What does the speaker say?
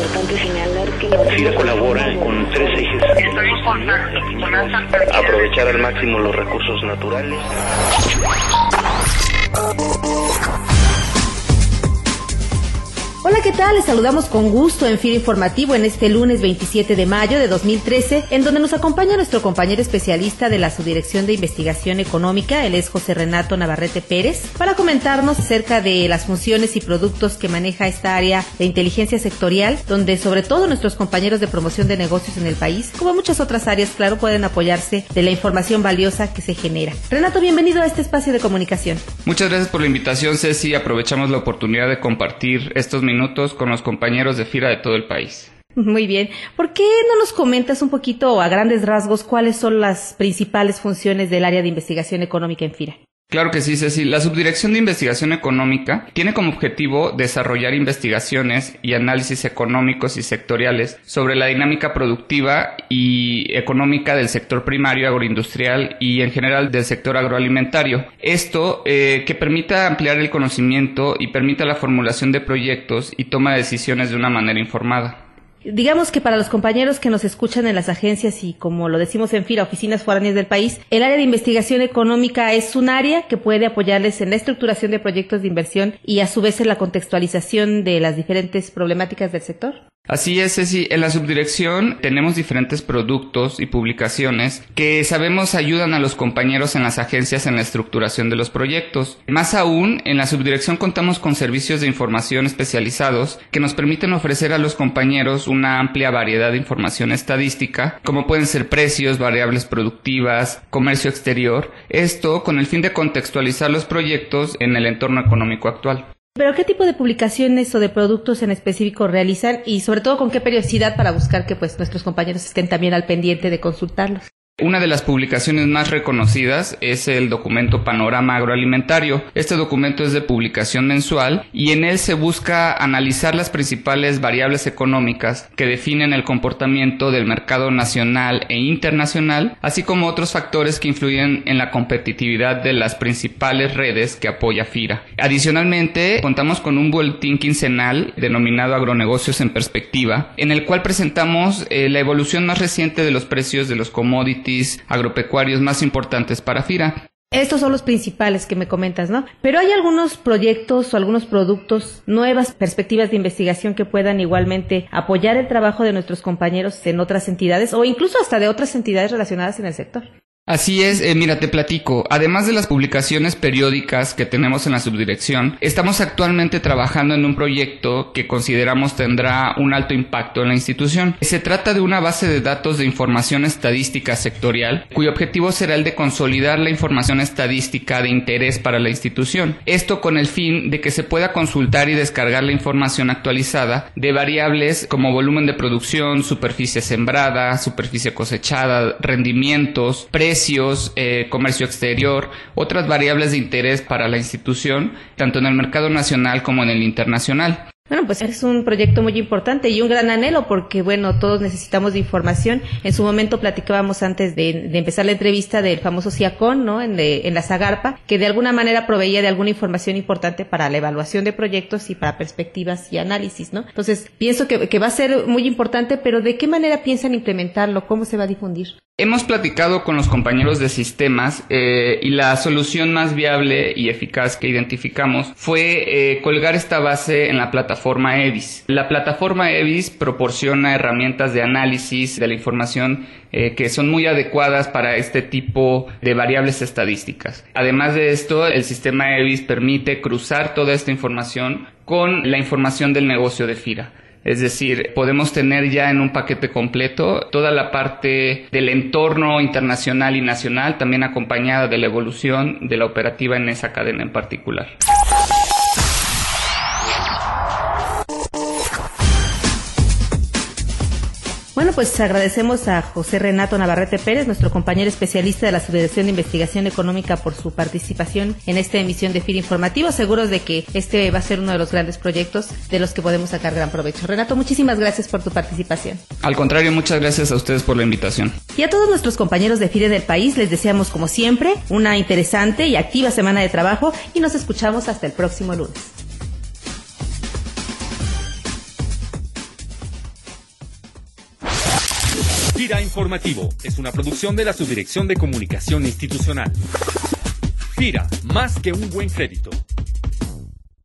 importante señalar que FIRA colabora con tres ejes. Aprovechar al máximo los recursos naturales. ¿Qué tal? Les saludamos con gusto en FIRA Informativo en este lunes 27 de mayo de 2013, en donde nos acompaña nuestro compañero especialista de la Subdirección de Investigación Económica, él es José Renato Navarrete Pérez, para comentarnos acerca de las funciones y productos que maneja esta área de inteligencia sectorial, donde sobre todo nuestros compañeros de promoción de negocios en el país, como muchas otras áreas, claro, pueden apoyarse de la información valiosa que se genera. Renato, bienvenido a este espacio de comunicación. Muchas gracias por la invitación, Ceci. Aprovechamos la oportunidad de compartir estos minutos con los compañeros de FIRA de todo el país. Muy bien. ¿Por qué no nos comentas un poquito a grandes rasgos cuáles son las principales funciones del área de investigación económica en FIRA? Claro que sí, Ceci. La Subdirección de Investigación Económica tiene como objetivo desarrollar investigaciones y análisis económicos y sectoriales sobre la dinámica productiva y económica del sector primario agroindustrial y en general del sector agroalimentario. Esto eh, que permita ampliar el conocimiento y permita la formulación de proyectos y toma de decisiones de una manera informada. Digamos que para los compañeros que nos escuchan en las agencias y como lo decimos en FIRA, oficinas foráneas del país, el área de investigación económica es un área que puede apoyarles en la estructuración de proyectos de inversión y a su vez en la contextualización de las diferentes problemáticas del sector. Así es, Ceci. En la subdirección tenemos diferentes productos y publicaciones que sabemos ayudan a los compañeros en las agencias en la estructuración de los proyectos. Más aún, en la subdirección contamos con servicios de información especializados que nos permiten ofrecer a los compañeros una amplia variedad de información estadística, como pueden ser precios, variables productivas, comercio exterior, esto con el fin de contextualizar los proyectos en el entorno económico actual. Pero ¿qué tipo de publicaciones o de productos en específico realizan y sobre todo con qué periodicidad para buscar que pues nuestros compañeros estén también al pendiente de consultarlos? Una de las publicaciones más reconocidas es el documento Panorama Agroalimentario. Este documento es de publicación mensual y en él se busca analizar las principales variables económicas que definen el comportamiento del mercado nacional e internacional, así como otros factores que influyen en la competitividad de las principales redes que apoya FIRA. Adicionalmente, contamos con un boletín quincenal denominado Agronegocios en Perspectiva, en el cual presentamos eh, la evolución más reciente de los precios de los commodities agropecuarios más importantes para FIRA. Estos son los principales que me comentas, ¿no? Pero hay algunos proyectos o algunos productos, nuevas perspectivas de investigación que puedan igualmente apoyar el trabajo de nuestros compañeros en otras entidades o incluso hasta de otras entidades relacionadas en el sector. Así es, eh, mira, te platico. Además de las publicaciones periódicas que tenemos en la subdirección, estamos actualmente trabajando en un proyecto que consideramos tendrá un alto impacto en la institución. Se trata de una base de datos de información estadística sectorial, cuyo objetivo será el de consolidar la información estadística de interés para la institución. Esto con el fin de que se pueda consultar y descargar la información actualizada de variables como volumen de producción, superficie sembrada, superficie cosechada, rendimientos, precios, precios, eh, comercio exterior, otras variables de interés para la institución, tanto en el mercado nacional como en el internacional. Bueno, pues es un proyecto muy importante y un gran anhelo porque, bueno, todos necesitamos de información. En su momento platicábamos antes de, empezar la entrevista del famoso CIACON, ¿no? En, en, la Zagarpa, que de alguna manera proveía de alguna información importante para la evaluación de proyectos y para perspectivas y análisis, ¿no? Entonces, pienso que va a ser muy importante, pero ¿de qué manera piensan implementarlo? ¿Cómo se va a difundir? Hemos platicado con los compañeros de sistemas eh, y la solución más viable y eficaz que identificamos fue eh, colgar esta base en la plataforma EVIS. La plataforma EVIS proporciona herramientas de análisis de la información eh, que son muy adecuadas para este tipo de variables estadísticas. Además de esto, el sistema EVIS permite cruzar toda esta información con la información del negocio de FIRA. Es decir, podemos tener ya en un paquete completo toda la parte del entorno internacional y nacional, también acompañada de la evolución de la operativa en esa cadena en particular. Bueno, pues agradecemos a José Renato Navarrete Pérez, nuestro compañero especialista de la Subdirección de Investigación Económica, por su participación en esta emisión de FIR Informativo. Seguros de que este va a ser uno de los grandes proyectos de los que podemos sacar gran provecho. Renato, muchísimas gracias por tu participación. Al contrario, muchas gracias a ustedes por la invitación. Y a todos nuestros compañeros de FIRE del país les deseamos, como siempre, una interesante y activa semana de trabajo y nos escuchamos hasta el próximo lunes. FIRA Informativo es una producción de la Subdirección de Comunicación Institucional. FIRA, más que un buen crédito.